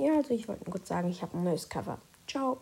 ja, also ich wollte nur kurz sagen, ich habe ein neues Cover. Ciao.